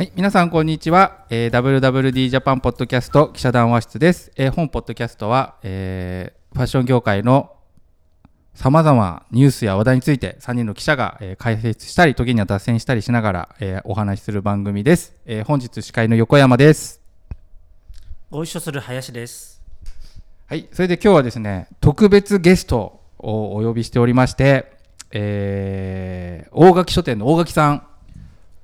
はい、皆さんこんにちは、えー、WWD ジャパンポッドキャスト記者談話室です、えー本ポッドキャストは、えーファッション業界のさまざまニュースや話題について3人の記者が、えー解説したり時には脱線したりしながら、えーお話しする番組です、えー本日司会の横山です。ご一緒する林です。はい、それで今日はですね特別ゲストをお呼びしておりまして、えー大垣書店の大垣さん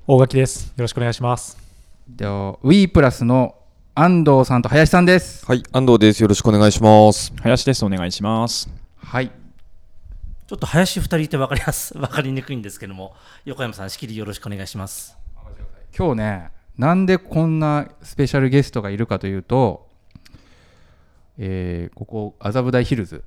大垣です。よろしくお願いします。でウィープラスの安藤さんと林さんですはい、安藤です。よろしくお願いします。林です。お願いします。はいちょっと林二人いて分かりやす 分かりにくいんですけども、横山さん仕切りよろしくお願いします。今日ねなんでこんなスペシャルゲストがいるかというと、えーここ麻布台ヒルズ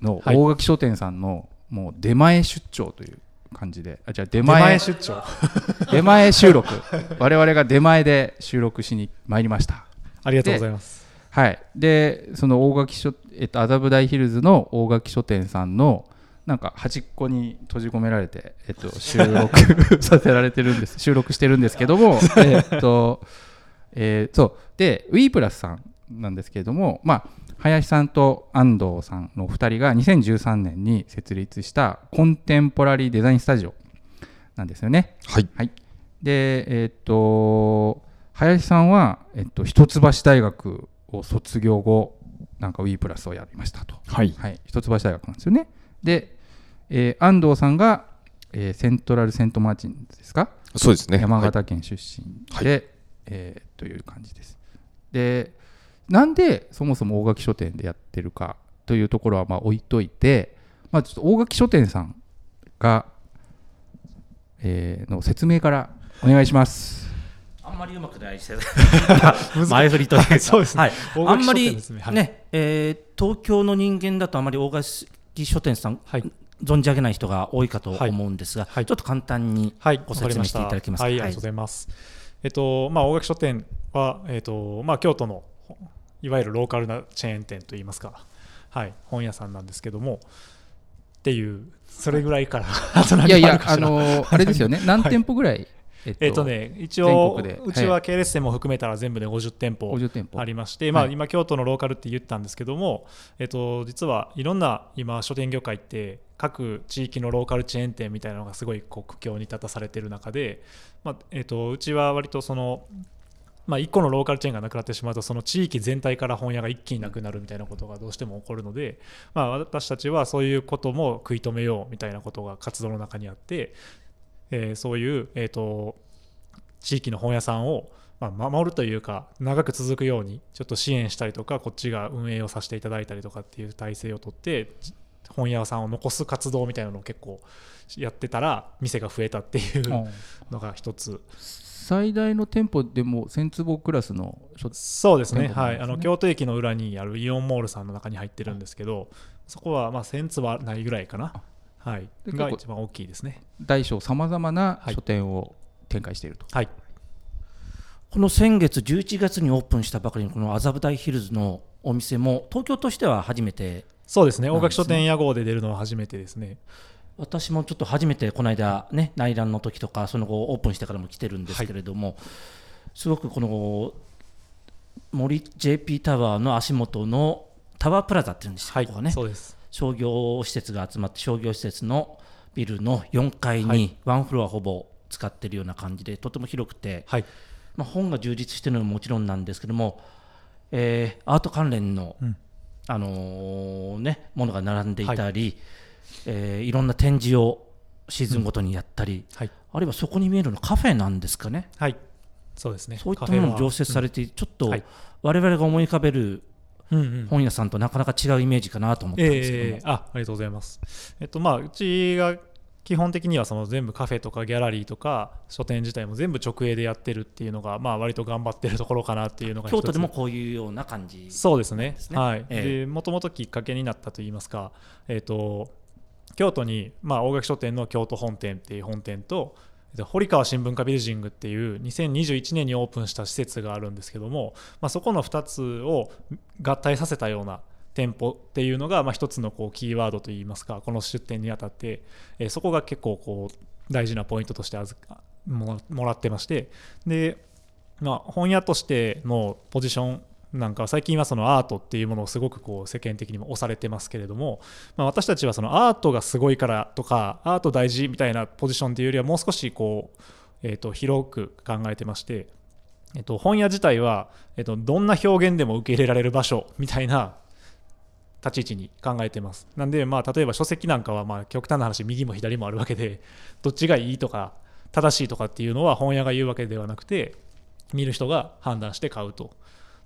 のはい大垣書店さんのもう出前出張という感じで。あじゃあ出出前前出張。出前収録。我々が出前で収録しに参りました。ありがとうございます。はい。でその大垣書えっと麻布台ヒルズの大垣書店さんのなんか端っこに閉じ込められて、えっと、収録 させられてるんです。収録してるんですけどもえっと、えーそう。でウィープラスさんなんですけれどもまあ林さんと安藤さんの2人が2013年に設立したコンテンポラリーデザインスタジオなんですよね。はい。で、えっと林さんは、えっと、一橋大学を卒業後なんか WE プラスをやりましたと、はい。はい、一橋大学なんですよねで、えー安藤さんが、えーセントラルセントマーチンですか、そうですね。山形県出身で、えーという感じですでなんでそもそも大垣書店でやってるかというところはまあ置いといて、まあ、ちょっと大垣書店さんが、えーの説明からお願いします。あんまりうまくないして 前振りというか、そうですね。はい、あんまりねはい。ね、えー東京の人間だとあまり大垣書店さん、はい。存じ上げない人が多いかと思うんですが、はい。ちょっと簡単にはい。ご説明していただけますか？はい、ありがとうございます。えっと、まあ、大垣書店は、えっと、まあ、京都の、いわゆるローカルなチェーン店といいますか、はい、本屋さんなんですけども、っていう、それぐらいから、い。やいやかあのーあれですよね、何店舗ぐらい、えっえっとね、一全応、うちは系列店も含めたら全部で50店舗50店舗。ありまして、まあ、はい。今、京都のローカルって言ったんですけども、えっと、実はいろんな今、書店業界って、各地域のローカルチェーン店みたいなのがすごい苦境に立たされている中で、まあえっと、うちは割とその、まあ、1個のローカルチェーンがなくなってしまうとその地域全体から本屋が一気になくなるみたいなことがどうしても起こるので、まあ、私たちはそういうことも食い止めようみたいなことが活動の中にあって、えーそういう、えー、と地域の本屋さんを、まあ、守るというか長く続くようにちょっと支援したりとかこっちが運営をさせていただいたりとかっていう体制をとってじ本屋さんを残す活動みたいなのを結構やってたら店が増えたっていうのが一つ最大の店舗でも1000坪クラスの書そうですね。ね。はい。あの京都駅の裏にあるイオンモールさんの中に入ってるんですけどそこはまあ1000つはないぐらいかな。はい。が一番大きいですね。大小さまざまなはい書店を展開していると、はい。この先月11月にオープンしたばかりのこの麻布台ヒルズのお店も東京としては初めて。そうですね。なんですね。大垣書店屋号で出るのは初めてですね私もちょっと初めてこの間ね内覧の時とかその後オープンしてからも来てるんですけれども、すごくこの森 JP タワーの足元のタワープラザっていうんですよ、はい。ここがね。そうです。商業施設が集まって商業施設のビルの4階はにワンフロアほぼ使ってるような感じでとても広くて、はい。まあ、本が充実してるのももちろんなんですけども、えーアート関連の、うん。あのーね、ものが並んでいたり、いえーいろんな展示をシーズンごとにやったり、はい。あるいはそこに見えるのカフェなんですかね。はい。そうですね。そういったものも常設されて、ちょっとはい。我々が思い浮かべるうんうん。本屋さんとなかなか違うイメージかなと思ったんですけども、ええあありがとうございます。えっとまあ、うちが基本的にはその全部カフェとかギャラリーとか書店自体も全部直営でやってるっていうのが、まあ、割と頑張ってるところかなっていうのが京都でもこういうような感じそうですね。はい。えもともときっかけになったといいますか、えっと京都に、まあ、大垣書店の京都本店っていう本店と堀川新聞課ビルジングっていう2021年にオープンした施設があるんですけども、まあ、そこの2つを合体させたような店舗っていうのが、まあ、一つのこうキーワードといいますかこの出店にあたって、えーそこが結構こう大事なポイントとして預かももらってましてでまあ、本屋としてのポジションなんか最近はそのアートっていうものをすごくこう世間的にも押されてますけれども、まあ、私たちはそのアートがすごいからとかアート大事みたいなポジションというよりはもう少しこう、えー、と広く考えてまして、えー、と本屋自体は、えー、とどんな表現でも受け入れられる場所みたいな立ち位置に考えてます。なんで、まあ、例えば書籍なんかはまあ極端な話右も左もあるわけでどっちがいいとか正しいとかっていうのは本屋が言うわけではなくて見る人が判断して買うと。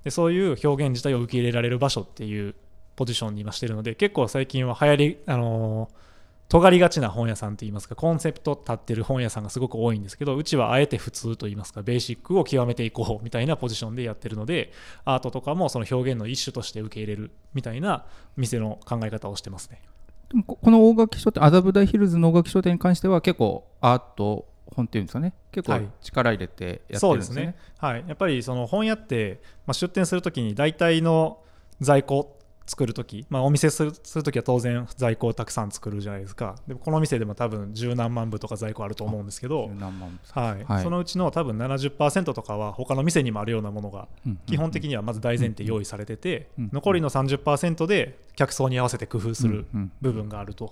でそういう表現自体を受け入れられる場所っていうポジションに今してるので結構最近は流行りあのー尖りがちな本屋さんといいますかコンセプト立ってる本屋さんがすごく多いんですけどうちはあえて普通といいますかベーシックを極めていこうみたいなポジションでやってるのでアートとかもその表現の一種として受け入れるみたいな店の考え方をしてますね。でもこの大垣書店麻布台ヒルズの大垣書店に関しては結構アート本っていうんですかね。結構はい。力入れてやってるんですすそうでねね。はい、やっぱりその本屋って、まあ、出店するときに大体の在庫作るとき、まあ、お店するするときは当然在庫をたくさん作るじゃないですか。でもこの店でも多分十何万部とか在庫あると思うんですけど、何万はい。はい。そのうちの多分70%とかは他の店にもあるようなものがうん基本的にはまず大前提用意されてて、うん残りの30%で客層に合わせて工夫する部分があると。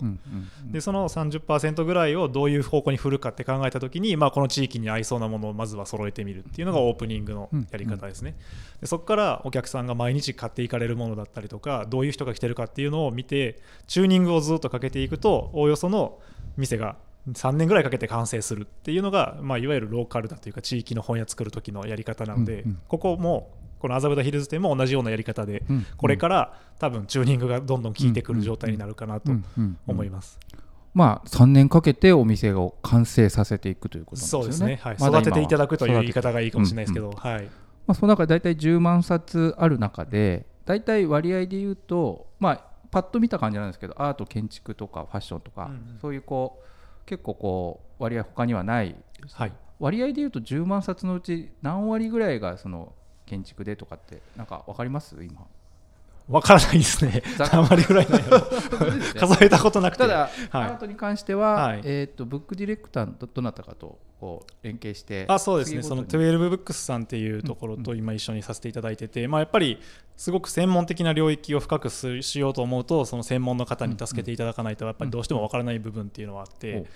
でその30%ぐらいをどういう方向に振るかって考えたときに、まあ、この地域に合いそうなものをまずは揃えてみるっていうのがオープニングのやり方ですね。でそこからお客さんが毎日買っていかれるものだったりとかどういう人が来てるかっていうのを見てチューニングをずっとかけていくとおおよその店が3年ぐらいかけて完成するっていうのが、まあ、いわゆるローカルだというか地域の本屋作る時のやり方なので、ここもこの麻布台ヒルズ店も同じようなやり方で、うんこれから多分チューニングがどんどん効いてくる状態になるかなとうんうん思います。まあ3年かけてお店を完成させていくということなんですよね。そうですね、はい、育てていただくという言い方がいいかもしれないですけど、はい、まあ、その中で大体10万冊ある中で大体割合で言うと、まあ、パッと見た感じなんですけどアート建築とかファッションとか、うんうん。そういうこう結構こう割合他にはないはい、割合で言うと10万冊のうち何割ぐらいがその建築でとかってなんか分かります？今。わからないですね。ざ、あまりぐらいな。いの数えたことなくて、ただ、はい。アートに関しては、はい。えー、とブックディレクターのどどなたかとこう連携してあそうですね、その次ごとに。12ブックスさんっていうところと今一緒にさせていただいてて、まあ、やっぱりすごく専門的な領域を深くすしようと思うと、その専門の方に助けていただかないと、やっぱりどうしてもわからない部分っていうのはあって、ほうほ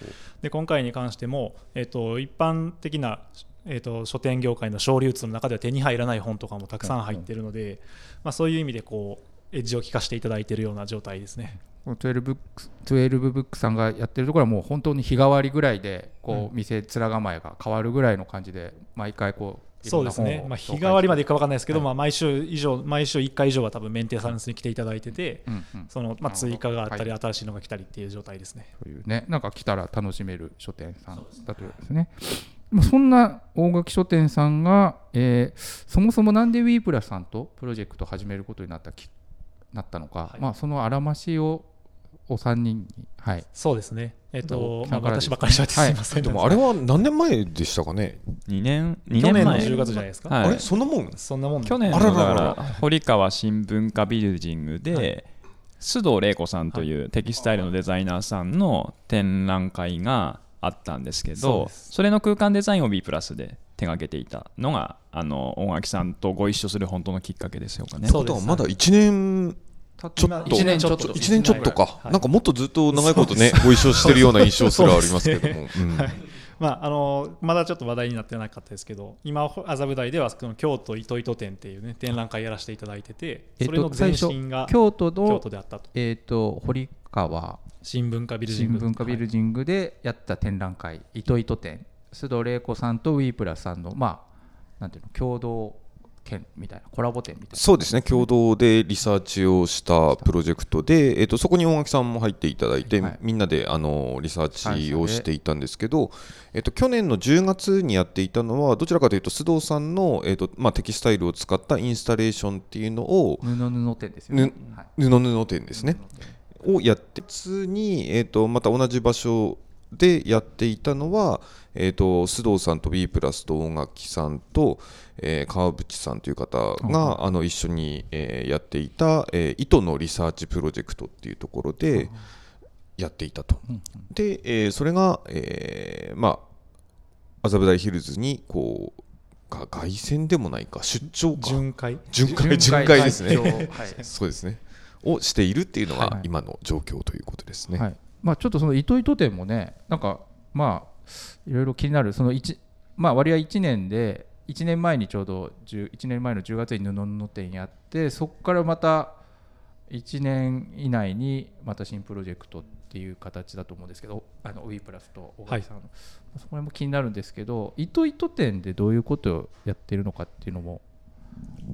で今回に関しても、えっと一般的な、えっと書店業界の小流通の中では手に入らない本とかもたくさん入ってるので、まあ、そういう意味でこうエッジを効かせていただいているような状態ですね。この12ブックス12ブックさんがやってるところはもう本当に日替わりぐらいでこう店面構えが変わるぐらいの感じで毎回こうそうですね、まあ、日替わりまでいくか分かんないですけど、はい。まあ、毎週以上毎週1回以上は多分メンテナンスに来ていただいてて、うんうん。そのまあ、追加があったり、は新しいのが来たりっていう状態ですね。というね。なんか来たら楽しめる書店さんだというですね。まあそんな大垣書店さんが、えーそもそもなんでウィープラさんとプロジェクトを始めることになったきなったのか、はい。まあ、そのあらましをお三人に、はい、そうですね、えっどとまあ、私ばっかりしゃってすみません、でもあれは何年前でしたかね？2年2去年の前。10月じゃないですか、はい。あれ？そんなもん？そんなもん。去年だから堀川新文化ビルディングはで須藤玲子さんというテキスタイルのデザイナーさんの展覧会があったんですけどそれの空間デザインを B プラスで手掛けていたのがあの大垣さんとご一緒する本当のきっかけですよかね。そうですことはまだ1年たちょっと一年ちょっと。1年ちょっとか、はい。なんかもっとずっと長いことねご一緒してるような印象すらありますけども、まあ、あのまだちょっと話題になってなかったですけど今麻布台ではその京都糸糸店っていうね展覧会やらせていただいててえっとそれの前身が京都であったと。えー、と堀川新文化ビルディング新文化ビルディングでやった展覧会「糸糸展」須藤玲子さんとウィープラスさんのまあなんていうの共同展みたいなコラボ展みたいな。そうですね。共同でリサーチをしたプロジェクトで、えっとそこに大垣さんも入っていただいて、はい。みんなであのリサーチをしていたんですけど、えっと去年の10月にやっていたのはどちらかというと須藤さんの、えっとまあ、テキスタイルを使ったインスタレーションっていうのを布布展ですよね、はい。布布店ですねをやって次に、えー、とまた同じ場所でやっていたのは、えー、と須藤さんと B プラスと大垣さんと、えー川淵さんという方が、あの一緒に、えーやっていた、えー糸のリサーチプロジェクトっていうところでやっていたと。で、えーそれが、えーまあ麻布台ヒルズにこうが凱旋でもないか出張か。巡回。巡回巡回ですね、はい。そうですねをしているっていうのがはい。今の状況ということですね、はい。まあ、ちょっとその糸糸店もね、なんかまあ、いろいろ気になる、その一まあ、割合1年で、1年前にちょうど10、1年前の10月に布の店やって、そこからまた1年以内にまた新プロジェクトっていう形だと思うんですけど、あの WE プラスと小垣さんの、そこら辺も気になるんですけど、糸糸店でどういうことをやってるのかっていうのも、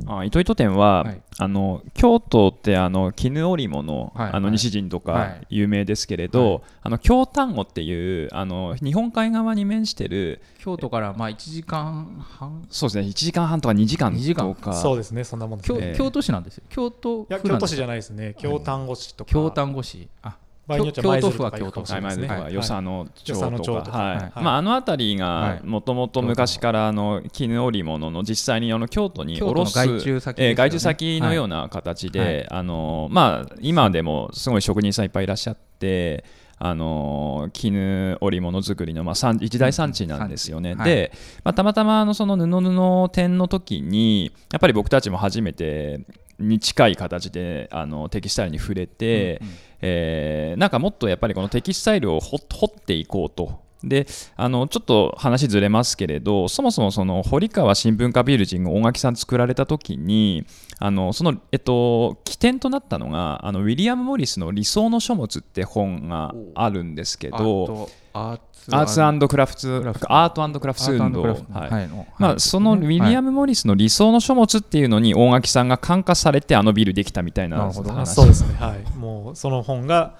あ糸糸店は、はい。あの京都ってあの絹織物、はいあのはい西陣とかはい。有名ですけれど、はい。あの京丹後っていうあの日本海側に面してる京都からまあ1時間半、そうですね1時間半とか2時間2時間？とかそうですねそんなもんです京ね。ええ京都市なんですよ、京都いや京都市じゃないですね。京丹後市とか。京丹後市。あ場合によっては舞鶴とか行くかもしはい、れないですね。はい与謝野町とか、はい。はい。まあ、あの辺りはい。がもともと昔からあの絹織物の実際にあの京都に京都の卸す外注先えー外注先のような形で、はい。あのまあ、今でもすごい職人さんいっぱいいらっしゃって。あの絹織物作りの、まあ、産一大産地なんですよね。で、まあ、たまたまあのその布布展の時にやっぱり僕たちも初めてに近い形であのテキスタイルに触れて、うんうんえーなんかもっとやっぱりこのテキスタイルを掘掘っていこうと。であのちょっと話ずれますけれどそもそもその堀川新聞化ビルジング大垣さん作られた時にあのその、えっと、起点となったのがあのウィリアム・モリスの「理想の書物」って本があるんですけあどとアーツアーツクラフトクラフト。アートクラフト運動アートクラフト。はい。はい。のまあ、はい。そのウィリアム・モリスの理想の書物っていうのに大垣さんが感化されてあのビルできたみたいな話。そうですね。はい。もうその本が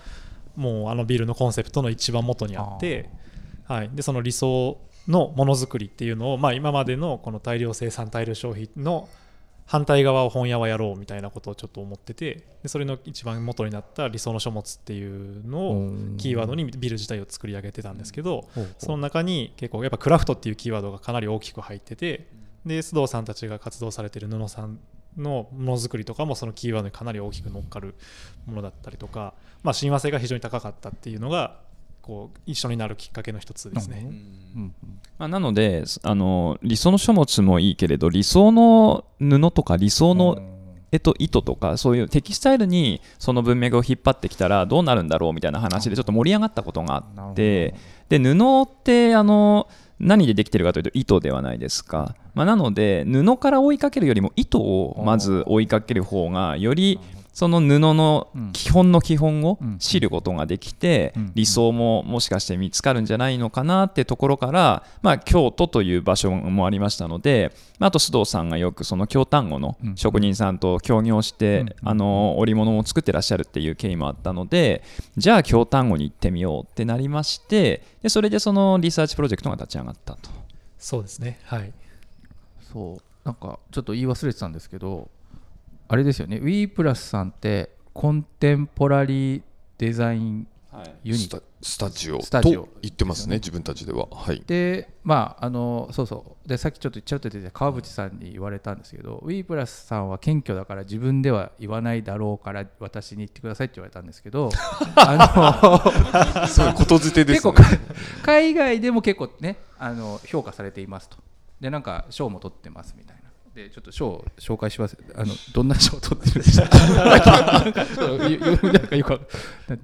もうあのビルのコンセプトの一番元にあってはい、でその理想のものづくりっていうのを、まあ、今までのこの大量生産大量消費の反対側を本屋はやろうみたいなことをちょっと思っててでそれの一番元になった理想の書物っていうのをキーワードにビル自体を作り上げてたんですけど、その中に結構やっぱクラフトっていうキーワードがかなり大きく入っててで須藤さんたちが活動されてる布さんのものづくりとかもそのキーワードにかなり大きく乗っかるものだったりとか、まあ、親和性が非常に高かったっていうのがこう一緒になるきっかけの一つですね。うんまあ、なのであの理想の書物もいいけれど理想の布とか理想の、えっと、糸とかそういうテキスタイルにその文脈を引っ張ってきたらどうなるんだろうみたいな話でちょっと盛り上がったことがあってで布ってあの何でできてるかというと糸ではないですか、まあ、なので布から追いかけるよりも糸をまず追いかける方がよりその布の基本の基本を知ることができてうん。理想ももしかして見つかるんじゃないのかなってところから、まあ、京都という場所もありましたので、まあ、あと須藤さんがよくその京丹後の職人さんと協業して、うん。あの織物を作ってらっしゃるっていう経緯もあったのでじゃあ京丹後に行ってみようってなりましてでそれでそのリサーチプロジェクトが立ち上がったと。そうですね。はい。そう。なんかちょっと言い忘れてたんですけどあれですよね。WE プラスさんってコンテンポラリーデザインユニットスタスタジオ。スタジオ。と言ってますね自分たちでは。はい。でまああのそうそう。でさっきちょっとちらっと出てた川淵さんに言われたんですけど WE プラスさんは謙虚だから自分では言わないだろうから私に言ってくださいって言われたんですけど あそういうことづてですね。の結構か海外でも結構ねあの評価されていますと。でなんか賞も取ってますみたいなでちょっと賞を紹介します。あのどんな賞を取ってるんですか？なんかよく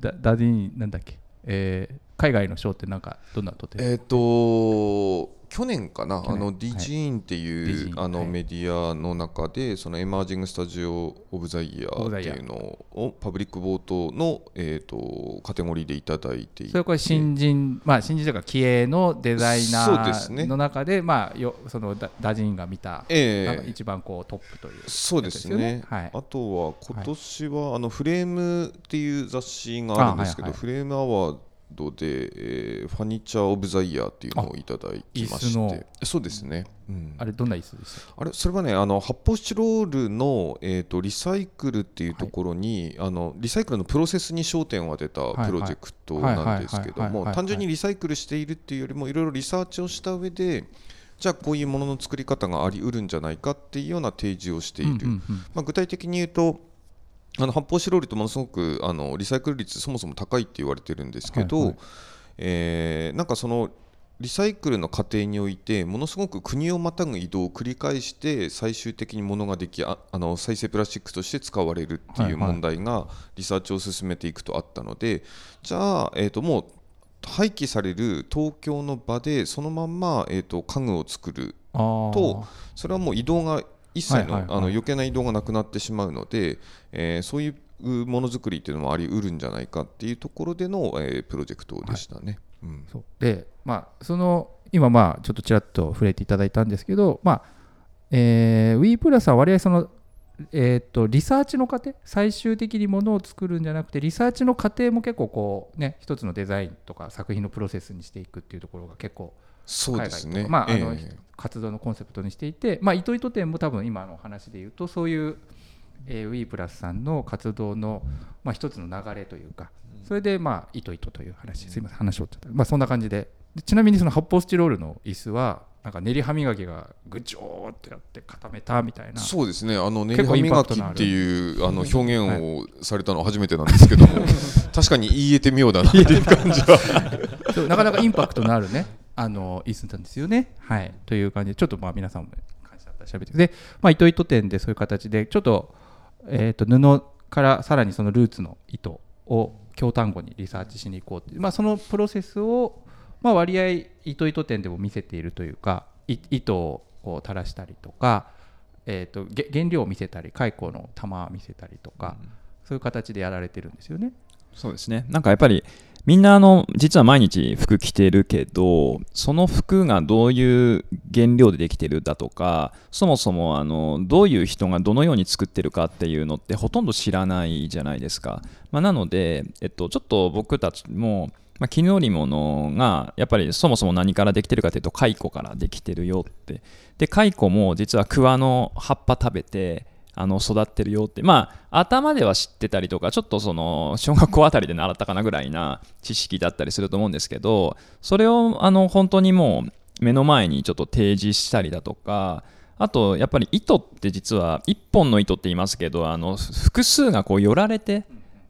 ダダディなんだっけ、えー海外の賞ってなんかどんなの取ってるえっ、ーと去年かな？あのディジーンっていう、あのメディアの中でそのエマージングスタジオ・オブ・ザ・イヤーーっていうのをパブリックボートの、えー、とカテゴリーでいただいていて。それはこれ新人、まあ、新人というか気鋭のデザイナそうですね。ーの中で、まあ、よそのダダジンが見た、ええ。なんか一番こうトップというそうですね。あとは今年は、あのフレームっていう雑誌があるんですけど、フレームアワードで、えーファニチャー・オブ・ザ・イヤーっていうのをいただきまして。そうですね、うん。あれどんな椅子でしたっあれそれはねあの発泡スチロールの、えー、とリサイクルっていうところに、あのリサイクルのプロセスに焦点を当てたはいプロジェクトなんですけどはいはいはいはいはい。も単純にリサイクルしているっていうよりもいろいろリサーチをした上でじゃあこういうものの作り方がありうるんじゃないかっていうような提示をしている、まあ、具体的に言うとあの発泡スチロールってものすごくあのリサイクル率そもそも高いって言われてるんですけど、はいはい。えーなんかそのリサイクルの過程においてものすごく国をまたぐ移動を繰り返して最終的に物ができああの再生プラスチックとして使われるってはいいうはい問題がリサーチを進めていくとあったのでじゃあ、えー、ともう廃棄される東京の場でそのまんま、えー、と家具を作るとそれはもう移動が一切の,、あの余計な移動がなくなってしまうので、えーそういうものづくりっていうのもあり得るんじゃないかっていうところでの、えープロジェクトでしたね。うん。そう。でまあその今まあちょっとちらっと触れていただいたんですけどまあえー、WE プラスは割合そのえー、とリサーチの過程？最終的にものを作るんじゃなくてリサーチの過程も結構こうね一つのデザインとか作品のプロセスにしていくっていうところが結構そうですね。まああのええ活動のコンセプトにしていて、まあ、糸糸店も多分今の話で言うとそういう、えー、WE プラスさんの活動の、まあ、一つの流れというかそれでまあ糸糸という話すいません話をちょっとまあそんな感じで。でちなみにその発泡スチロールの椅子はなんか練り歯磨きがぐちょーってやって固めたみたいなそうですね。あの練り歯磨きっていうあの表現をされたのは初めてなんですけども、確かに言えてみようだなっていう感じは。なかなかインパクトのあるねあの椅子なんですよね。はい、という感じでちょっとまあ皆さんも感じだったら喋ってで、まあ、糸糸店でそういう形でちょっと,、えー、と布からさらにそのルーツの糸を京単語にリサーチしに行こうっていう、まあ、そのプロセスを、まあ、割合糸糸店でも見せているというかい糸をこう垂らしたりとか、えー、とげ原料を見せたり蚕の玉を見せたりとか、そういう形でやられてるんですよね。そうですねなんかやっぱりみんなあの実は毎日服着てるけどその服がどういう原料でできてるだとかそもそもあのどういう人がどのように作ってるかっていうのってほとんど知らないじゃないですか、まあ、なので、えっと、ちょっと僕たちもまあ、絹織物がやっぱりそもそも何からできてるかというと蚕からできてるよって。で蚕も実は桑の葉っぱ食べてあの育ってるよって。まあ頭では知ってたりとかちょっとその小学校あたりで習ったかなぐらいな知識だったりすると思うんですけどそれをあの本当にもう目の前にちょっと提示したりだとかあとやっぱり糸って実は1本の糸って言いますけどあの複数がこう寄られて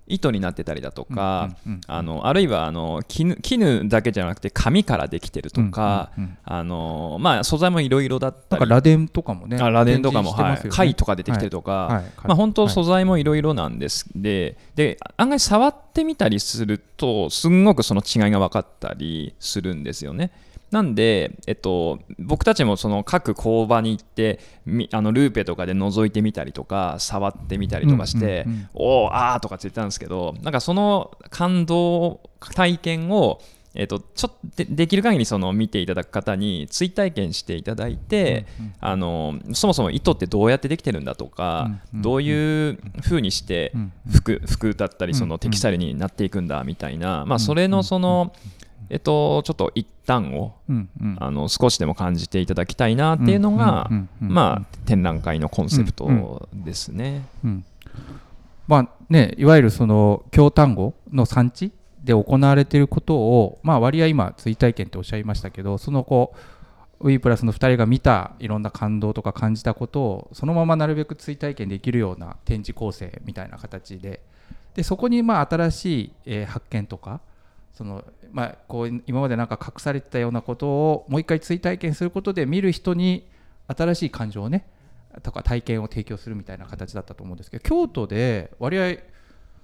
糸になってたりだとか、あのあるいはあの絹絹だけじゃなくて紙からできてるとか、あのまあ、素材もいろいろだったり。螺鈿とかもねあ螺鈿とかも、はい、貝とか出てきてるとか、はい。はい。まあ、本当はい。素材もいろいろなんです、でで案外触ってみたりするとすんごくその違いが分かったりするんですよね。なんで、えっと、僕たちもその各工場に行ってみあのルーペとかで覗いてみたりとか触ってみたりとかして、うんうんうん。おおあーとかって言ったんですけどなんかその感動体験をえっとちょっとでできる限りその見ていただく方に追体験していただいて、あのそもそも糸ってどうやってできてるんだとか、うんうんどういう風にしてうん服服だったりそうんのテキスタイルになっていくんだみたいな、まあ、それのその、えっと、ちょっと一端をうんうん。あの少しでも感じていただきたいなっていうのが、まあ、展覧会のコンセプトですね。うん。まあね、いわゆるその京丹後の産地で行われていることを、まあ、割合今追体験っておっしゃいましたけどそのこう WE プラスの2人が見たいろんな感動とか感じたことをそのままなるべく追体験できるような展示構成みたいな形で。でそこにまあ新しい、えー発見とかその、まあ、こう今までなんか隠されてたようなことをもう一回追体験することで見る人に新しい感情をねとか体験を提供するみたいな形だったと思うんですけど京都で割合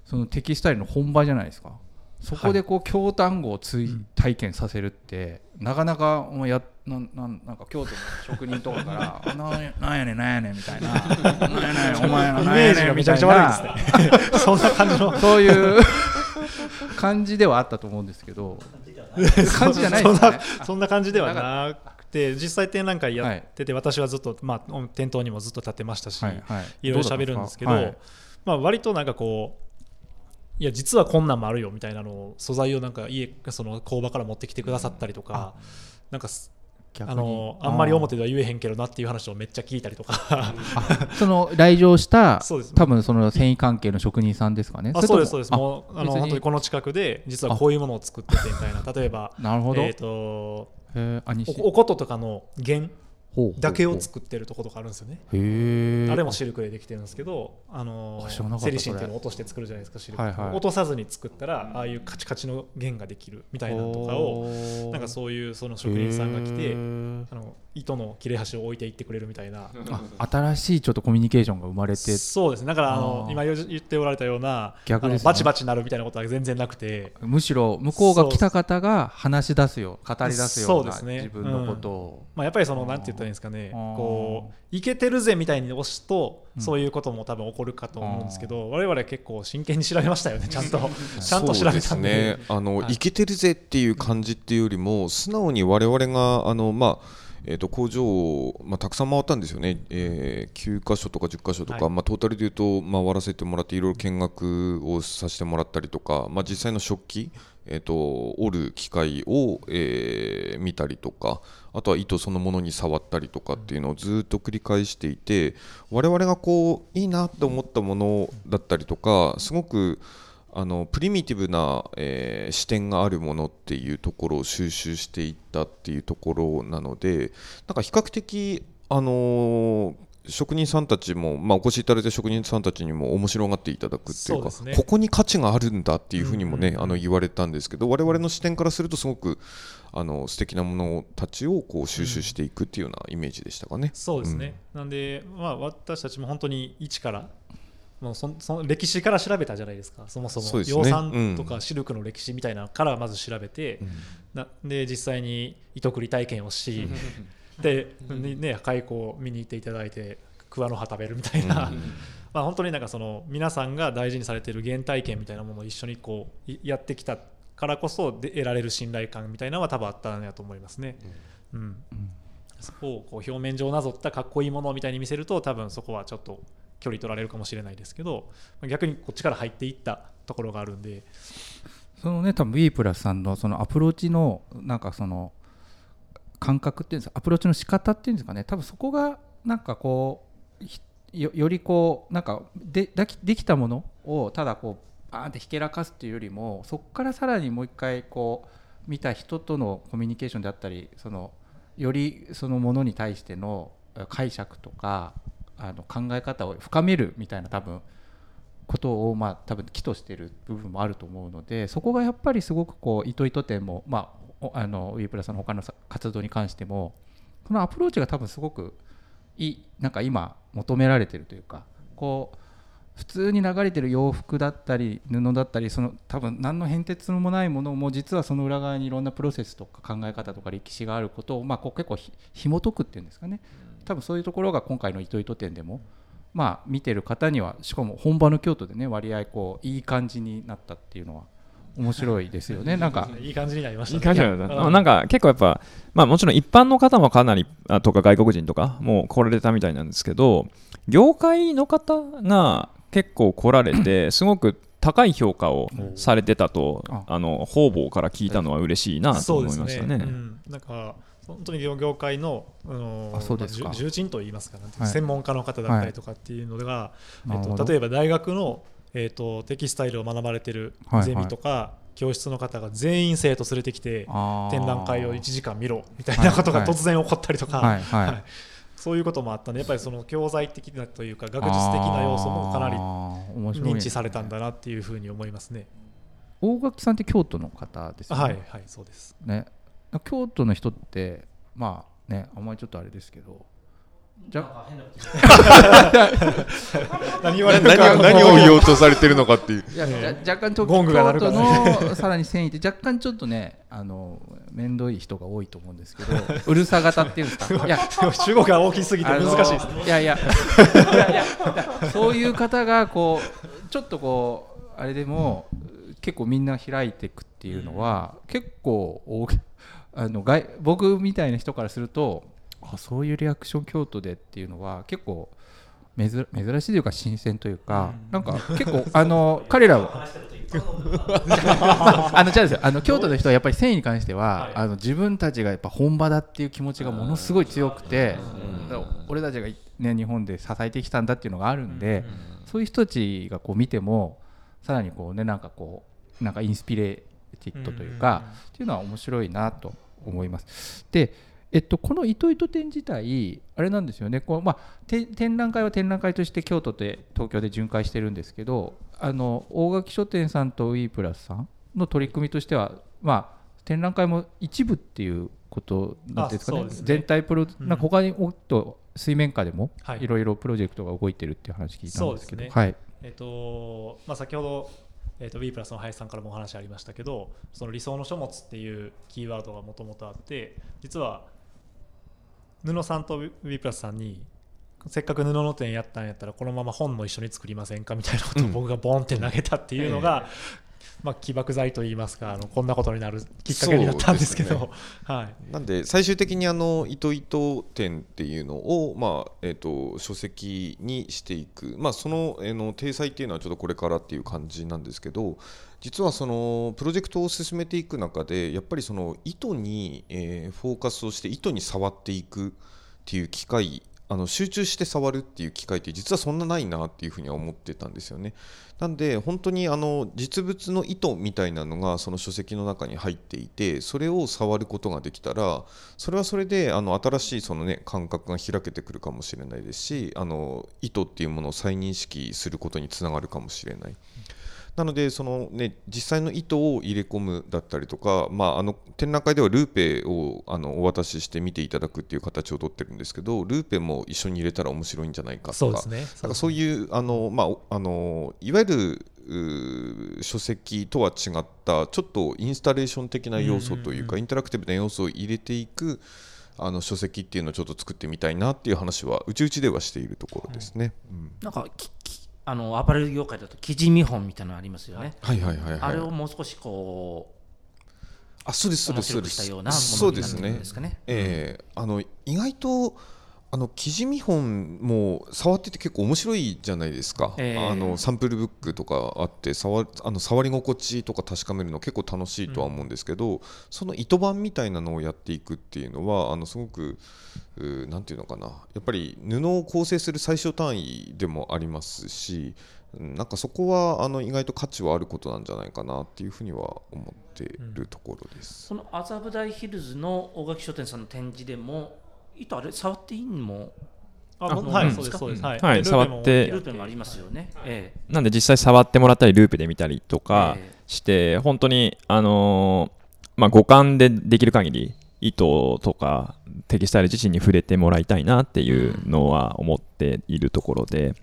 そのテキスタイルの本場じゃないですか。そこでこう京丹後を追体験させるって、なかなかお前やなんなんなんか京都の職人とかから「ななんやねんなんやねん」みたいな「なんやねんお前がめちゃねんみたいくちゃ悪いなですね。そんな感じの。そういう 感じではあったと思うんですけど 感じじゃないそんなそんな感じではなくて実際展覧会やってて、私はずっと、まあ、店頭にもずっと立ってましたし、はいはい。いろいろ喋るんですけど、どうだったんまあ、割となんかこういや実はこんなんもあるよみたいなのを素材をなんか家その工場から持ってきてくださったりとか、なんかあのあんまり表では言えへんけどなっていう話をめっちゃ聞いたりとか。あその来場したそうです。多分その繊維関係の職人さんですかね。あそうですそうです。あもうあの本当にこの近くで実はこういうものを作っててみたいな。例えばなるほど、えー、とへーあ西。おおこととかの弦だけを作ってるところとかあるんですよね。あれもシルクでできてるんですけど、あのセリシンっていうのを落として作るじゃないですか、シルク、はいはい。落とさずに作ったら、ああいうカチカチの弦ができるみたいなのとかを、なんかそういうその職人さんが来て、あの糸の切れ端を置いていってくれるみたいな、新しいちょっとコミュニケーションが生まれて。そうですね、だからあの今言っておられたような、逆ですね。バチバチなるみたいなことは全然なくて、むしろ向こうが来た方が話し出すよ語り出すようなそうですね。自分のことを、まあ、やっぱりそのなんて言ったらいいんですかね。こういけてるぜみたいに押すとうん。そういうことも多分起こるかと思うんですけど、我々結構真剣に調べましたよねちゃんと。ちゃんと調べたんで。そうですね。あの、はい。い、けてるぜっていう感じっていうよりも素直に我々があのまあえー、と工場を、まあ、たくさん回ったんですよね、えー9箇所とか10箇所とか、はい。まあ、トータルでいうと回らせてもらっていろいろ見学をさせてもらったりとか、まあ、実際の食器、えー、と折る機械を、えー見たりとか。あとは糸そのものに触ったりとかっていうのをずっと繰り返していて我々がこういいなと思ったものだったりとかすごくあのプリミティブな、えー視点があるものっていうところを収集していったっていうところなのでなんか比較的、あのー職人さんたちも、まあ、お越しいただいた職人さんたちにも面白がっていただくっていうかね。ここに価値があるんだっていうふうにもね、うんうんうん。あの言われたんですけど我々の視点からするとすごくあの素敵なものたちをこう収集していくっていうようなイメージでしたかね。そうですね、なんで、まあ、私たちも本当に一からもうそんその歴史から調べたじゃないですか。そもそも。養蚕とうん。かシルクの歴史みたいなのからまず調べて、なで実際に糸繰り体験をし で、ね、蚕を見に行っていただいて桑の葉食べるみたいな、まあ、本当になんかその皆さんが大事にされている原体験みたいなものを一緒にこういやってきたからこそで得られる信頼感みたいなのは多分あったんやと思いますね。うん。そこをこう表面上なぞったかっこいいものみたいに見せると多分そこはちょっと距離取られるかもしれないですけど逆にこっちから入っていったところがあるんで。そのね多分 B プラスさんのそのアプローチのなんかその感覚っていうんですかアプローチの仕方っていうんですかね多分そこがなんかこうよりこうなんかでできたものをただこうバーンってひけらかすっていうよりもそこからさらにもう一回こう見た人とのコミュニケーションであったりそのよりそのものに対しての解釈とかあの考え方を深めるみたいな多分ことをまあ多分起としてる部分もあると思うのでそこがやっぱりすごくこう糸糸店もまああのウィープラスの他の活動に関してもこのアプローチが多分すごくいいなんか今求められてるというかこう普通に流れてる洋服だったり布だったりその多分何の変哲もないものも実はその裏側にいろんなプロセスとか考え方とか歴史があることを、まあ、こう結構ひ紐解くっていうんですかね。多分そういうところが今回の糸糸店でもまあ見てる方にはしかも本場の京都でね割合こういい感じになったっていうのは面白いですよね。なんかいい感じになりましたいい感じなんか結構やっぱ、まあ、もちろん一般の方もかなりあとか外国人とかもう来られたみたいなんですけど業界の方が結構来られて すごく高い評価をされてたとああの方々から聞いたのは嬉しいなと思いましたね。うん、なんか本当に業業界の、あの重重鎮といいますかはい。専門家の方だったりとかっていうのが、えっと、例えば大学の、えっと、テキスタイルを学ばれてるはいはい。ゼミとか、教室の方が全員生徒連れてきて展覧会を1時間見ろみたいなことがはい突然起こったりとか、はいはい。はい。そういうこともあったんでやっぱりその教材的なというか学術的な要素もかなり認知されたんだなっていうふうに思いますね。大垣さんって京都の方ですよね、はいはいそうです。ね京都の人ってまあねあんまりちょっとあれですけどじゃ何言われる何かを何を言おうとされてるのかっていう。いやじゃ若干とゴングが鳴るか京都らのさらに繊維って若干ちょっとねあの面倒い人が多いと思うんですけど うるさ型っていうんですか？い。や。中国が大きすぎて難しいです。いやいや。いやいやそういう方がこうちょっとこうあれでも結構みんな開いていくっていうのは結構大きあの外僕みたいな人からするとあそういうリアクション京都でっていうのは結構珍珍しいというか新鮮というか、なんか 結構あの彼らは あの違うんですよ。あの京都の人はやっぱり繊維に関しては、あの自分たちがやっぱ本場だっていう気持ちがものすごい強くて、俺たちが、ね、日本で支えてきたんだっていうのがあるんで、そういう人たちがこう見てもさらにこうねなんかこうなんかインスピレーティッドというか、っていうのは面白いなと思います。でえっと、この糸糸展自体、あれなんですよね、こうまあ、て展覧会は展覧会として京都と東京で巡回してるんですけど、あの大垣書店さんとウィープラスさんの取り組みとしては、まあ、展覧会も一部っていうことなんですかね、ね。全体プロ、うん。なんか他にもっと水面下でもはい。いろいろプロジェクトが動いてるっていう話聞いたんですけど、はい、えっとまあ、先ほど、えっと、B プラスの林さんからもお話ありましたけどその理想の書物っていうキーワードがもともとあって実は布さんと B プラスさんにせっかく布の展やったんやったらこのまま本も一緒に作りませんかみたいなことを僕がボンって投げたっていうのが、まあ、起爆剤といいますかあのこんなことになるきっかけになったんですけど。そう はい、なんで最終的にあの糸糸展っていうのを、まあえー、と書籍にしていく、まあ、その,、えーの体裁っていうのはちょっとこれからっていう感じなんですけど実はそのプロジェクトを進めていく中でやっぱりその糸に、えーフォーカスをして糸に触っていくっていう機会あの集中して触るっていう機会って実はそんなないなっていうふうには思ってたんですよね。なんで本当にあの実物の糸みたいなのがその書籍の中に入っていてそれを触ることができたらそれはそれであの新しいその、ね、感覚が開けてくるかもしれないですしあの糸っていうものを再認識することにつながるかもしれない。なのでその、ね、実際の糸を入れ込むだったりとか、まあ、あの展覧会ではルーペをあのお渡しして見ていただくっていう形をとってるんですけどルーペも一緒に入れたら面白いんじゃないかとかそうですね。なんかそういうあの、まあ、あのいわゆる書籍とは違ったちょっとインスタレーション的な要素というか、うんうんうん。インタラクティブな要素を入れていくあの書籍っていうのをちょっと作ってみたいなっていう話はうちうちではしているところですね。うん。なんかききあのアパレル業界だと生地見本みたいなのありますよね、はいはいはいはい。あれをもう少しこあそうですうそうですそうです面白くしたようなもそうですね。ええ。あの意外とあの記事見本も触ってて結構面白いじゃないですか、ええ。あのサンプルブックとかあって触あの触り心地とか確かめるの結構楽しいとは思うんですけど、その糸版みたいなのをやっていくっていうのはあのすごくうなんていうのかな。やっぱり布を構成する最小単位でもありますしうんなんかそこはあの意外と価値はあることなんじゃないかなっていうふうには思っているところです。その麻布台ヒルズの大垣書店さんの展示でも糸あれ触っていいのもあはい。そうですそうです。はい、触って。ルーペもありますよね。えなんで実際触ってもらったりループで見たりとかえして、本当にあのーまあ五感でできる限り糸とかテキスタイル自身に触れてもらいたいなっていうのは思っているところで、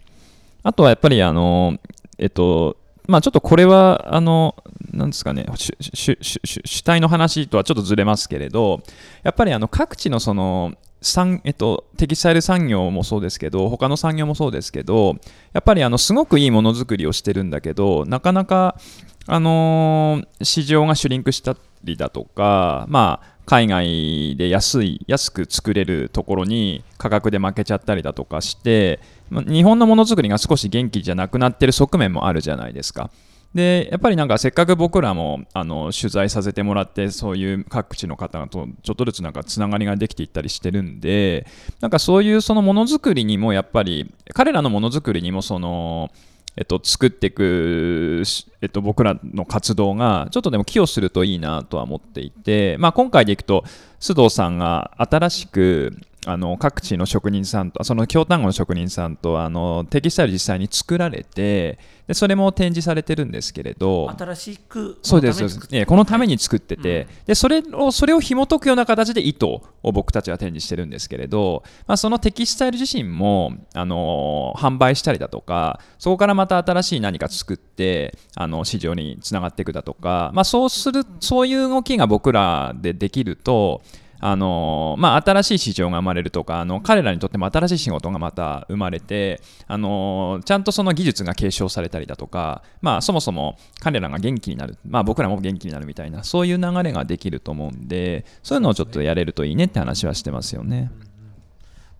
あとはやっぱりあのーえっとまあちょっとこれはあのなんですかね主体の話とはちょっとずれますけれどやっぱりあの各地のその産えっと、テキスタイル産業もそうですけど他の産業もそうですけどやっぱりあのすごくいいものづくりをしてるんだけどなかなか、あのー市場がシュリンクしたりだとか、まあ、海外で安い安く作れるところに価格で負けちゃったりだとかして、日本のものづくりが少し元気じゃなくなってる側面もあるじゃないですか。でやっぱりなんかせっかく僕らもあの取材させてもらってそういう各地の方とちょっとずつなんかつながりができていったりしてるんでなんかそういうそのものづくりにもやっぱり彼らのものづくりにもそのえっと、作っていく、えっと、僕らの活動がちょっとでも寄与するといいなとは思っていて、まあ、今回でいくと須藤さんが新しくあの各地の職人さんとその京丹後の職人さんとあのテキスタイル実際に作られてでそれも展示されてるんですけれど新しくそうですこのために作ってて、でそれをそれを紐解くような形で糸を僕たちは展示してるんですけれど、まあ、そのテキスタイル自身も、あの販売したりだとかそこからまた新しい何か作ってあの市場につながっていくだとか、まあ、そうするそういう動きが僕らでできるとあのまあ、新しい市場が生まれるとかあの彼らにとっても新しい仕事がまた生まれてあのちゃんとその技術が継承されたりだとか、まあ、そもそも彼らが元気になる、まあ、僕らも元気になるみたいなそういう流れができると思うんでそういうのをちょっとやれるといいねって話はしてますよね。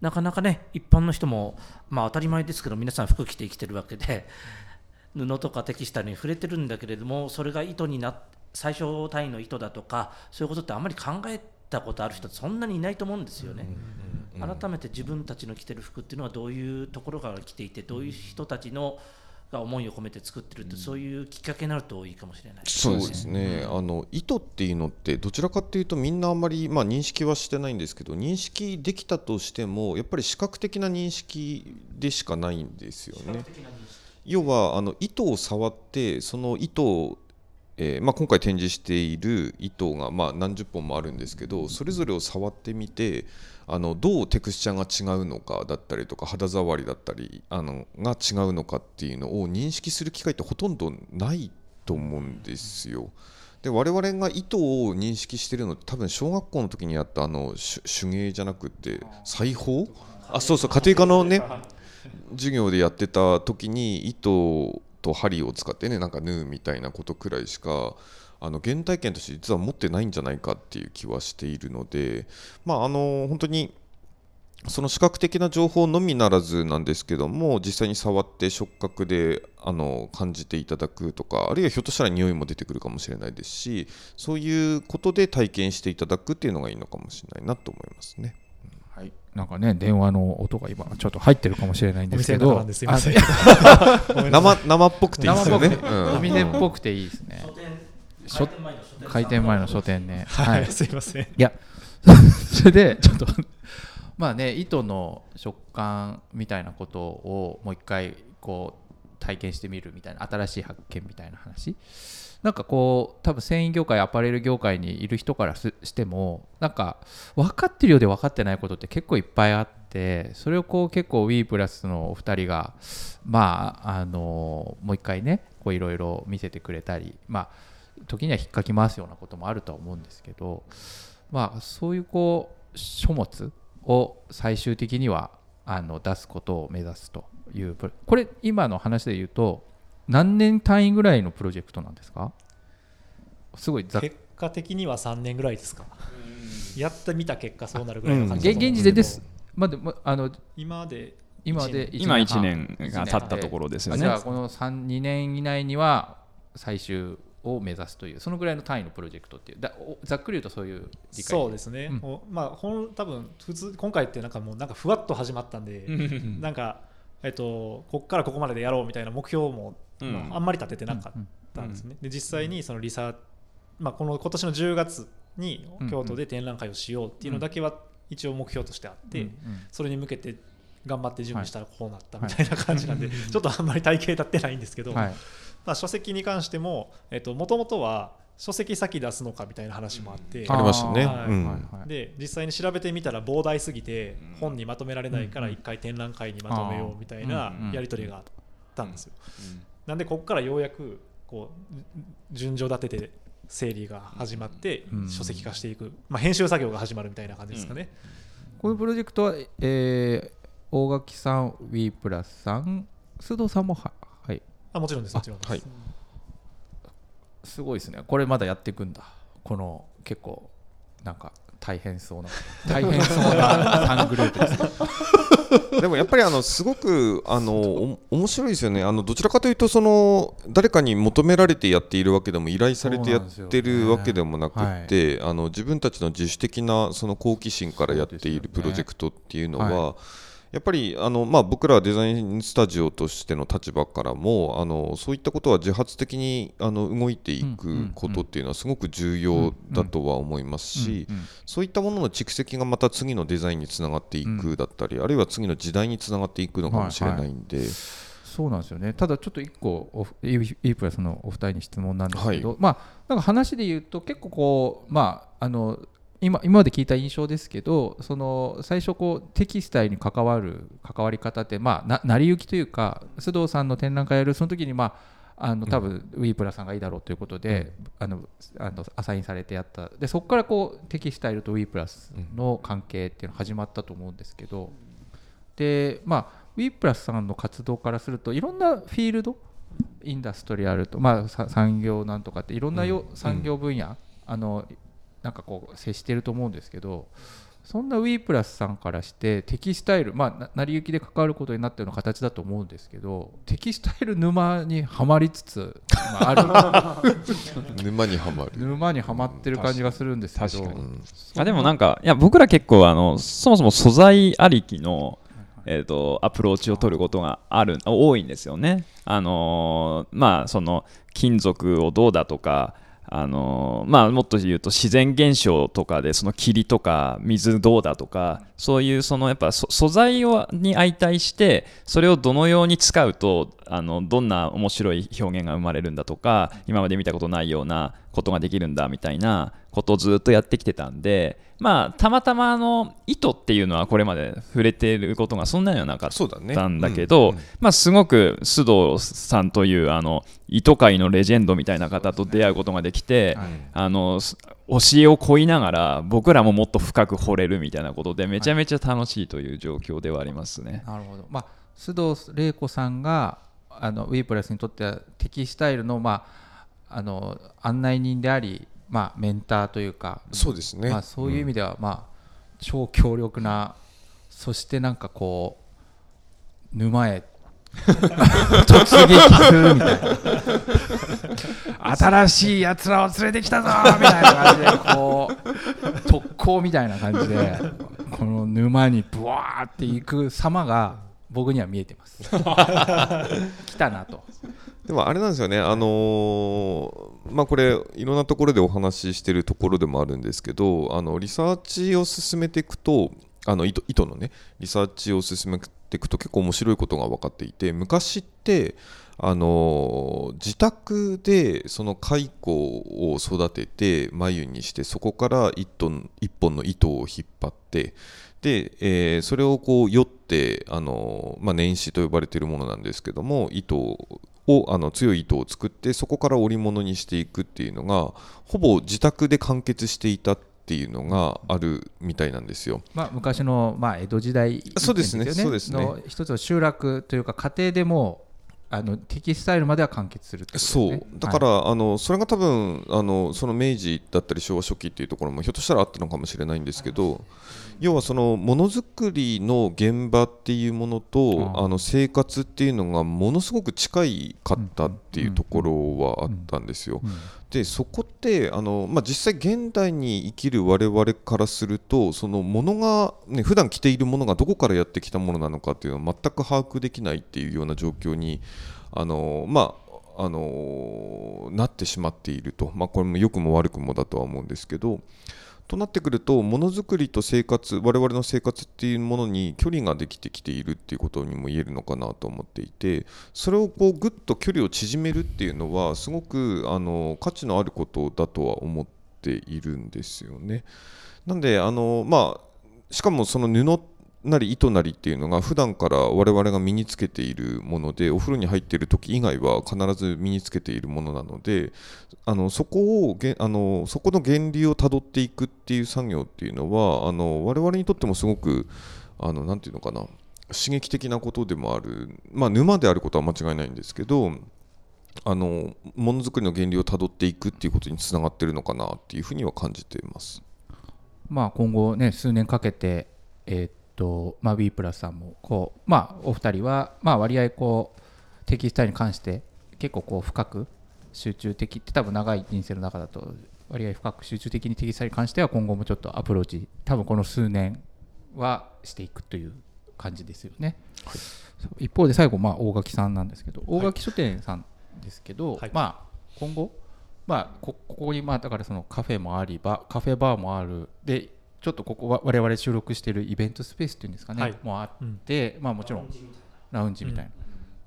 なかなかね一般の人もまあ当たり前ですけど皆さん服着て生きてるわけで 布とかテキスタに触れてるんだけれどもそれが糸にな最小単位の糸だとかそういうことってあんまり考えたことある人そんなにいないと思うんですよね。改めて自分たちの着てる服っていうのはどういうところから着ていてどういう人たちのが思いを込めて作ってるって、そういうきっかけになるといいかもしれない。そうですね、あの意図っていうのってどちらかっていうとみんなあんまり、まあ、認識はしてないんですけど認識できたとしてもやっぱり視覚的な認識でしかないんですよね。要はあの糸を触ってその糸を、えーまあ、今回展示している糸が、まあ、何十本もあるんですけどそれぞれを触ってみてあのどうテクスチャーが違うのかだったりとか肌触りだったりあのが違うのかっていうのを認識する機会ってほとんどないと思うんですよ。で我々が意図を認識してるのって多分小学校の時にやったあの手手芸じゃなくて裁縫？あそうそう家庭科のね授業でやってた時に糸と針を使ってねなんか縫うみたいなことくらいしかあの原体験として実は持ってないんじゃないかっていう気はしているのでまああの本当にその視覚的な情報のみならずなんですけども実際に触って触覚であの感じていただくとかあるいはひょっとしたら匂いも出てくるかもしれないですしそういうことで体験していただくっていうのがいいのかもしれないなと思いますね。はい、なんかね電話の音が今ちょっと入ってるかもしれないんおですけど生生っぽくていいですよね。生っぽくて。うん。お店っぽくていいですね。書店開店前の書店開店前の書店ね。はい、すいません。いや それでちょっとまあね糸の食感みたいなことをもう一回こう体験してみるみたいな新しい発見みたいな話なんかこう多分繊維業界アパレル業界にいる人からしてもなんか分かってるようで分かってないことって結構いっぱいあってそれをこう結構 w e プラスのお二人がまああのもう一回ねいろいろ見せてくれたりまあ時には引っかき回すようなこともあるとは思うんですけどまあそういうこう書物を最終的にはあの出すことを目指すというこれ今の話で言うと何年単位ぐらいのプロジェクトなんですか？すごいざっ結果的には3年ぐらいですか。やってみた結果そうなるぐらいの感じ現現時点です。まあでもあの今で今で一今1半年が経ったところですよね。あじゃあこの3 2年以内には最終を目指すというそのぐらいの単位のプロジェクトっていう。だおざっくり言うとそういう理解そうですね、うん。おまあ本多分普通今回ってなんかもうなんかふわっと始まったんで、なんかえっとこっからここまででやろうみたいな目標も、ああんまり立ててなかったんですね、で実際にそのリサーまあこの今年の10月に京都で展覧会をしようっていうのだけは一応目標としてあって、うんうん。それに向けて頑張って準備したらこうなったみたいな感じなんで、ちょっとあんまり体系立ってないんですけど、はい。まあ、書籍に関してももともとは書籍先出すのかみたいな話もあって、ありましたね。はい。うん。はいはいで実際に調べてみたら膨大すぎて本にまとめられないからうん一回展覧会にまとめようみたいなうんやり取りがあったんですよ。なんでここからようやくこう順序立てて整理が始まってうん。書籍化していく、まあ、編集作業が始まるみたいな感じですかね。このプロジェクトは、えー大垣さん w e プラスさん須藤さんもははい。あもちろんですもちろんです。はい。すごいですね。これまだやっていくんだ。この結構なんか大変そうな大変そうな3グループです でもやっぱりあのすごくあのお面白いですよね。あのどちらかというとその誰かに求められてやっているわけでも依頼されてやってるわけでもなくって、あの自分たちの自主的なその好奇心からやっているプロジェクトっていうのは、はやっぱりあの、まあ、僕らはデザインスタジオとしての立場からもあのそういったことは自発的にあの動いていくことっていうのはすごく重要だとは思いますし、そういったものの蓄積がまた次のデザインにつながっていくだったり、あるいは次の時代につながっていくのかもしれないんで、そうなんですよね。ただちょっと1個お E イープラスのお二人に質問なんですけど、はまあなんか話で言うと結構こうまああの今今まで聞いた印象ですけどその最初こうテキスタイルに関わる関わり方ってまあな成り行きというか須藤さんの展覧会やるその時にまああの多分ウィープラさんがいいだろうということで、あのあのアサインされてやった。でそこからこうテキスタイルとウィープラスの関係っていうのが始まったと思うんですけどでまあウィープラスさんの活動からするといろんなフィールドインダストリアルと、まあ、さ産業なんとかっていろんなよ、産業分野、あのなんかこう接してると思うんですけどそんなウィープラスさんからしてテキスタイルまあな成り行きで関わることになったような形だと思うんですけどテキスタイル沼にはまりつつ、まあ、ある。沼にはまる。沼にはまってる感じがするんですけど。確かに。うん。あでもなんかいや僕ら結構あのそもそも素材ありきのえー、とアプローチを取ることがある多いんですよね。あのーまあその金属をどうだとかあのまあ、もっと言うと自然現象とかでその霧とか水どうだとかそういうそのやっぱ素材をに相対してそれをどのように使うとあのどんな面白い表現が生まれるんだとか今まで見たことないようなことができるんだみたいなことをずっとやってきてたんで、まあ、たまたまあの糸っていうのはこれまで触れていることがそんなにはなかったんだけど、まあ、すごく須藤さんというあの糸界のレジェンドみたいな方と出会うことができて、あの教えを乞いながら僕らももっと深く掘れるみたいなことでめちゃめちゃ楽しいという状況ではありますね。なるほど、まあ、須藤玲子さんがあのウィープラスにとってはテキスタイルの,、まあ、あの案内人であり、まあ、メンターというかそうですね、まあ、そういう意味では、まあ、超強力なそしてなんかこう沼へ。突撃するみたいな。新しいやつらを連れてきたぞみたいな感じでこう特攻みたいな感じでこの沼にブワーっていく様が僕には見えてます。来たなとでもあれなんですよね、あのー、まあ、これ、いろんなところでお話ししてるところでもあるんですけど、あのリサーチを進めていくと、あの糸糸のね、リサーチを進めていくと結構面白いことが分かっていて、昔って、あのー、自宅でその蚕を育てて眉にしてそこから1本 ,1 本の糸を引っ張ってで、えー、それをこうよって、あのー、まあ、年始と呼ばれているものなんですけども糸をあの強い糸を作ってそこから織物にしていくっていうのがほぼ自宅で完結していたっていうのがあるみたいなんですよ。まあ、昔の、まあ、江戸時代、そうですねそうですね一つの集落というか家庭でもあのテキスタイルまでは完結する、ね、そう。だから、はい、あのそれが多分あのその明治だったり昭和初期っていうところもひょっとしたらあったのかもしれないんですけど要はそのものづくりの現場っていうものとあの生活っていうのがものすごく近いかったっていうところはあったんですよ。でそこってあの、まあ、実際現代に生きる我々からするとそのものが、ね、普段着ているものがどこからやってきたものなのかっていうのは全く把握できないっていうような状況にあの、まあ、あのなってしまっていると、まあ、これも良くも悪くもだとは思うんですけど。となってくるとものづくりと生活我々の生活っていうものに距離ができてきているっていうことにも言えるのかなと思っていてそれをこうぐっと距離を縮めるっていうのはすごくあの価値のあることだとは思っているんですよね。なんであのまあしかもその布なり糸なりっていうのが普段から我々が身につけているものでお風呂に入っている時以外は必ず身につけているものなのであのそこをあのそこの源流をたどっていくっていう作業っていうのはあの我々にとってもすごくあのなんていうのかな刺激的なことでもある、まあ、沼であることは間違いないんですけどあのものづくりの原理をたどっていくっていうことにつながってるのかなっていうふうには感じています。まあ、今後ね数年かけて、えーとまあ、B プラスさんもこう、まあ、お二人は、まあ、割合こうテキスタイルに関して結構こう深く集中的って多分長い人生の中だと割合深く集中的にテキスタイルに関しては今後もちょっとアプローチ多分この数年はしていくという感じですよね。はい、一方で最後、まあ、大垣さんなんですけど大垣書店さんですけど、はい、まあ、今後、まあ、ここにまあだからそのカフェもありバカフェバーもある。でちょっとここは我々収録しているイベントスペースっていうんですかね、はい、もあって、うん、まあ、もちろんラウンジみたいな、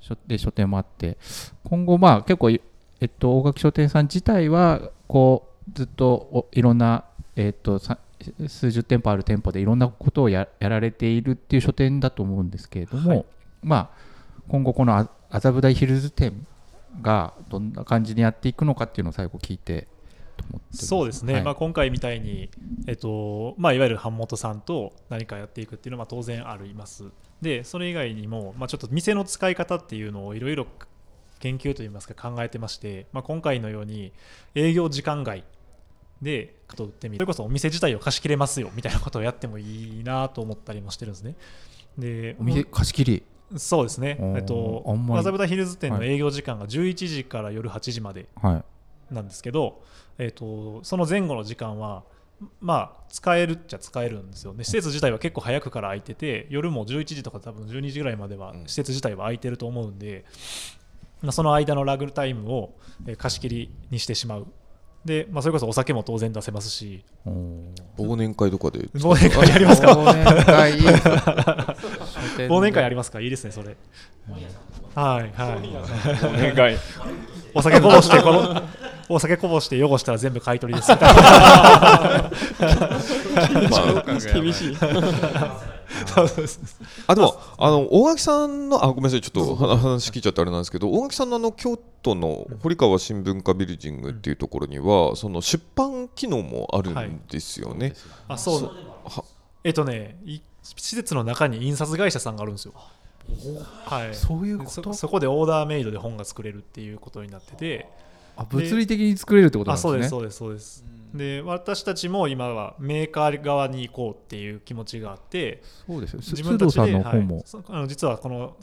うん、で書店もあって。今後まあ結構、えっと、大垣書店さん自体はこうずっといろんな、えっと、数十店舗ある店舗でいろんなことをやられているっていう書店だと思うんですけれども、はい、まあ、今後この麻布台ヒルズ店がどんな感じにやっていくのかっていうのを最後聞いてそうですね、はい、まあ、今回みたいに、えっとまあ、いわゆる版元さんと何かやっていくっていうのは当然あります。でそれ以外にも、まあ、ちょっと店の使い方っていうのをいろいろ研究といいますか考えてまして、まあ、今回のように営業時間外でと売ってみる。それこそお店自体を貸し切れますよみたいなことをやってもいいなと思ったりもしてるんですね。でお店貸し切り？そうですね、えっと、麻布台ヒルズ店の営業時間が11時から夜8時までなんですけど、はい、えーと、その前後の時間はまあ使えるっちゃ使えるんですよね。施設自体は結構早くから空いてて夜も11時とか多分12時ぐらいまではうん。施設自体は空いてると思うんで、まあ、その間のラグタイムをえー貸し切りにしてしまう。で、まあ、それこそお酒も当然出せますし。忘年会とかで忘年会やりますか？忘年会 忘年会やりますか？いいですねそれ。はいはい。お願い お酒こぼしてこのお酒こぼして汚したら全部買い取りです。みたいな厳しい。あでもあの大垣さんのあごめんなさいちょっと話話聞いちゃってあれなんですけど大垣さんのあの京都の堀川新文化ビルディングっていうところにはその出版機能もあるんですよね。あそう。は。えっとねい施設の中に印刷会社さんがあるんですよ。はい。そういうこと？そそこでオーダーメイドで本が作れるっていうことになってて。あ物理的に作れるってことなんあですね。そうですそうですそうですで私たちも今はメーカー側に行こうっていう気持ちがあってそうです自分たちではい。そあの実はこの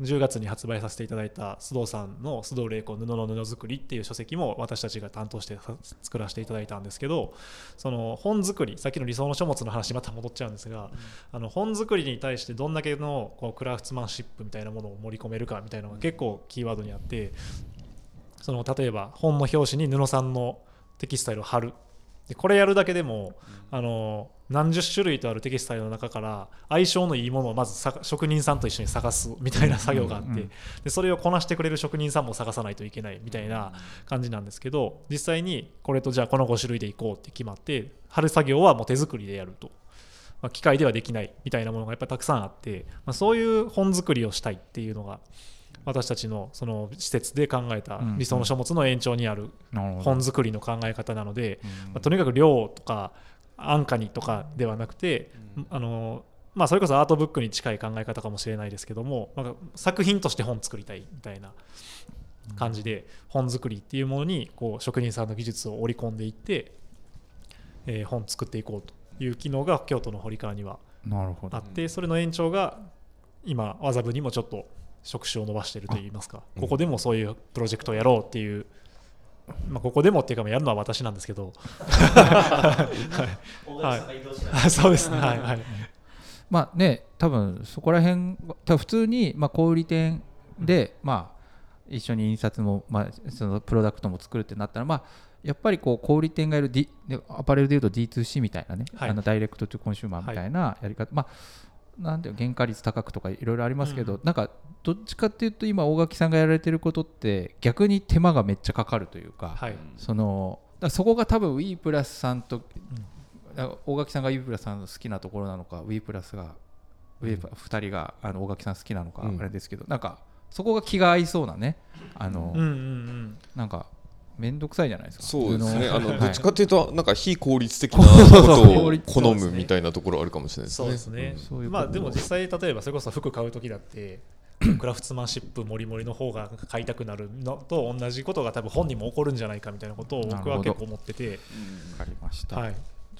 10月に発売させていただいた須藤さんの須藤玲子布の布作りっていう書籍も私たちが担当してさ作らせていただいたんですけどその本作りさっきの理想の書物の話また戻っちゃうんですが、あの本作りに対してどんだけのこうクラフトマンシップみたいなものを盛り込めるかみたいなのが結構キーワードにあってその例えば本の表紙に布さんのテキスタイルを貼るでこれやるだけでも、あの何十種類とあるテキスタイルの中から相性のいいものをまずさ職人さんと一緒に探すみたいな作業があって、うん。うんでそれをこなしてくれる職人さんも探さないといけないみたいな感じなんですけど実際にこれとじゃあこの5種類でいこうって決まって貼る作業はもう手作りでやると。まあ、機械ではできないみたいなものがやっぱりたくさんあって、まあ、そういう本作りをしたいっていうのが私たちのその施設で考えたうん理想の書物の延長にある本作りの考え方なので、うん。まあ、とにかく量とか安価にとかではなくて、あのまあ、それこそアートブックに近い考え方かもしれないですけども、まあ、作品として本作りたいみたいな感じで本作りっていうものにこう職人さんの技術を織り込んでいって、えー本作っていこうという機能が京都の堀川にはあってそれの延長が今麻布にもちょっと職種を伸ばしているといいますか。ここでもそういうプロジェクトをやろうっていう、まあ、ここでもっていうかまあやるのは私なんですけど。はい、そうですね。はい。はい。まあね多分そこら辺多分普通にまあ小売店でまあ一緒に印刷もまあそのプロダクトも作るってなったらまあやっぱりこう小売店がいる、D、でアパレルでいうと D2C みたいなね、はい。あのダイレクトトゥコンシューマーみたいなやり方、まあなんていうの原価率高くとかいろいろありますけど、うん。なんかどっちかっていうと今大垣さんがやられてることって逆に手間がめっちゃかかるというか、はい。そのだそこが多分 WE プラスさんと、だから大垣さんが WE プラスさんの好きなところなのか WE プラスがラス2人があの大垣さん好きなのかうん。あれですけど、なんかそこが気が合いそうなねあの、うんうんうん。なんか面倒くさいじゃないですか。そうですね。布あのはい。どっちかというとなんか非効率的な ことを好むみたいなところあるかもしれないですそうね。ですね、そういうことまあでも実際例えばそれこそ服買う時だって クラフトマンシップもりもりの方が買いたくなるのと同じことが多分本にも起こるんじゃないかみたいなことを僕は結構思ってて、わかりました、はい、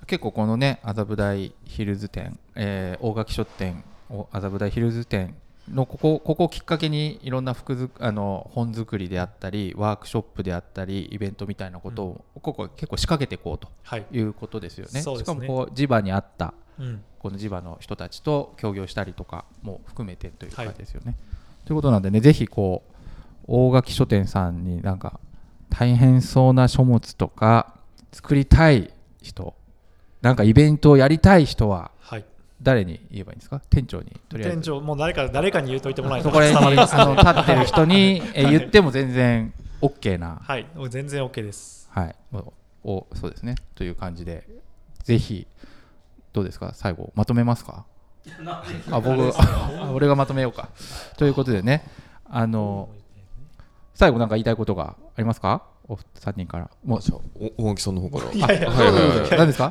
結構このね麻布台ヒルズ店、えー大垣書店お麻布台ヒルズ店のここここをきっかけにいろんな服づあの本作りであったりワークショップであったりイベントみたいなことを、ここ結構仕掛けていこうとはい。いうことですよね。そうですね。しかもこう地場にあったうん、この地場の人たちと協業したりとかも含めてというかはい。ですよね。ということなんでねぜひこう大垣書店さんになんか大変そうな書物とか作りたい人なんかイベントをやりたい人ははい、誰に言えばいいんですか？店長にとりあえず。店長もう誰か誰かに言うといてもらえたそこらら伝わります。辺にあの立ってる人にえ言っても全然 OK な。はい。全然 OK です。はい、おおそうですね。という感じで。ぜひどうですか？最後まとめますか？あ僕あ俺がまとめようか。ということでね。あの最後なんか言いたいことがありますか？お三人から。もう。大垣さんの方から。いやいや。はいはいはい。何ですか？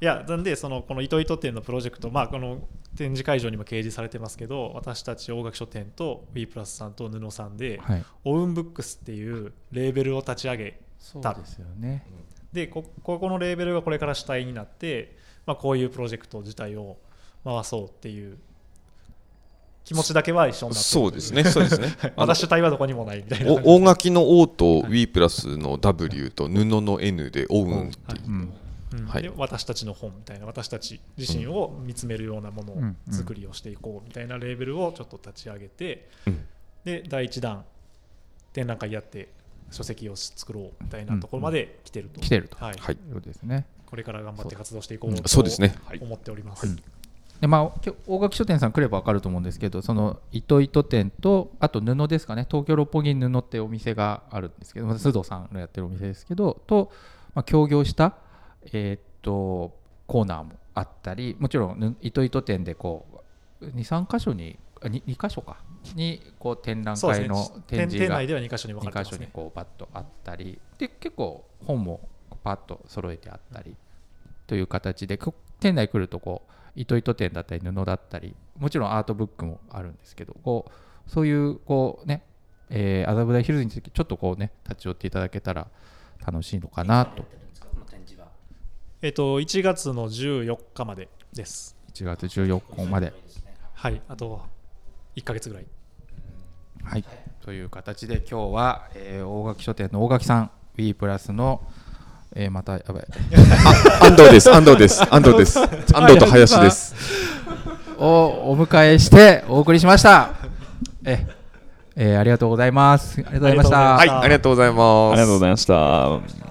いやなんでそのこの糸糸店のプロジェクトまあこの展示会場にも掲示されてますけど私たち大垣書店と w プラスさんと布さんで、はい。オウンブックスっていうレーベルを立ち上げそうですよね。でこここのレーベルがこれから主体になって、まあ、こういうプロジェクト自体を回そうっていう気持ちだけは一緒になってる。そうですね、そうですね。主体はどこにもないみたいな。お大垣の O と W プラスの W と布の N でオウンっていう。うんうんはい。で私たちの本みたいな私たち自身を見つめるようなものをうん。作りをしていこうみたいなレーベルをちょっと立ち上げて、うん。で第1弾展覧会やって書籍を作ろうみたいなところまで来てると、来てると。はい。はい。いうですね。これから頑張って活動していこうとそうですね。思っております。でまあ、大垣書店さん来れば分かると思うんですけどその糸糸店とあと布ですかね。東京六本木に布ってお店があるんですけどまあ須藤さんのやってるお店ですけどと、まあ、協業した、えーっとコーナーもあったりもちろんぬ糸糸店でこう23箇所にあ 2, 2箇所か。にこう展覧会の展示が店内では2箇所に分かれて2ますね。箇所にこうパッとあったり。で結構本もパッと揃えてあったりという形でこ店内来るとこう糸糸店だったり布だったりもちろんアートブックもあるんですけどこうそういうこうねえー麻布台ヒルズについてちょっとこうね立ち寄っていただけたら楽しいのかなとえっと1月の14日までです。1月14日まではい、あと1ヶ月ぐらい。はい、という形で今日は、えー大垣書店の大垣さん B プラスの、えーまたやばい安藤です安藤です安藤です安藤と林です をお迎えしてお送りしました。え、えーありがとうございます。ありがとうございました。はいありがとうございますありがとうございました。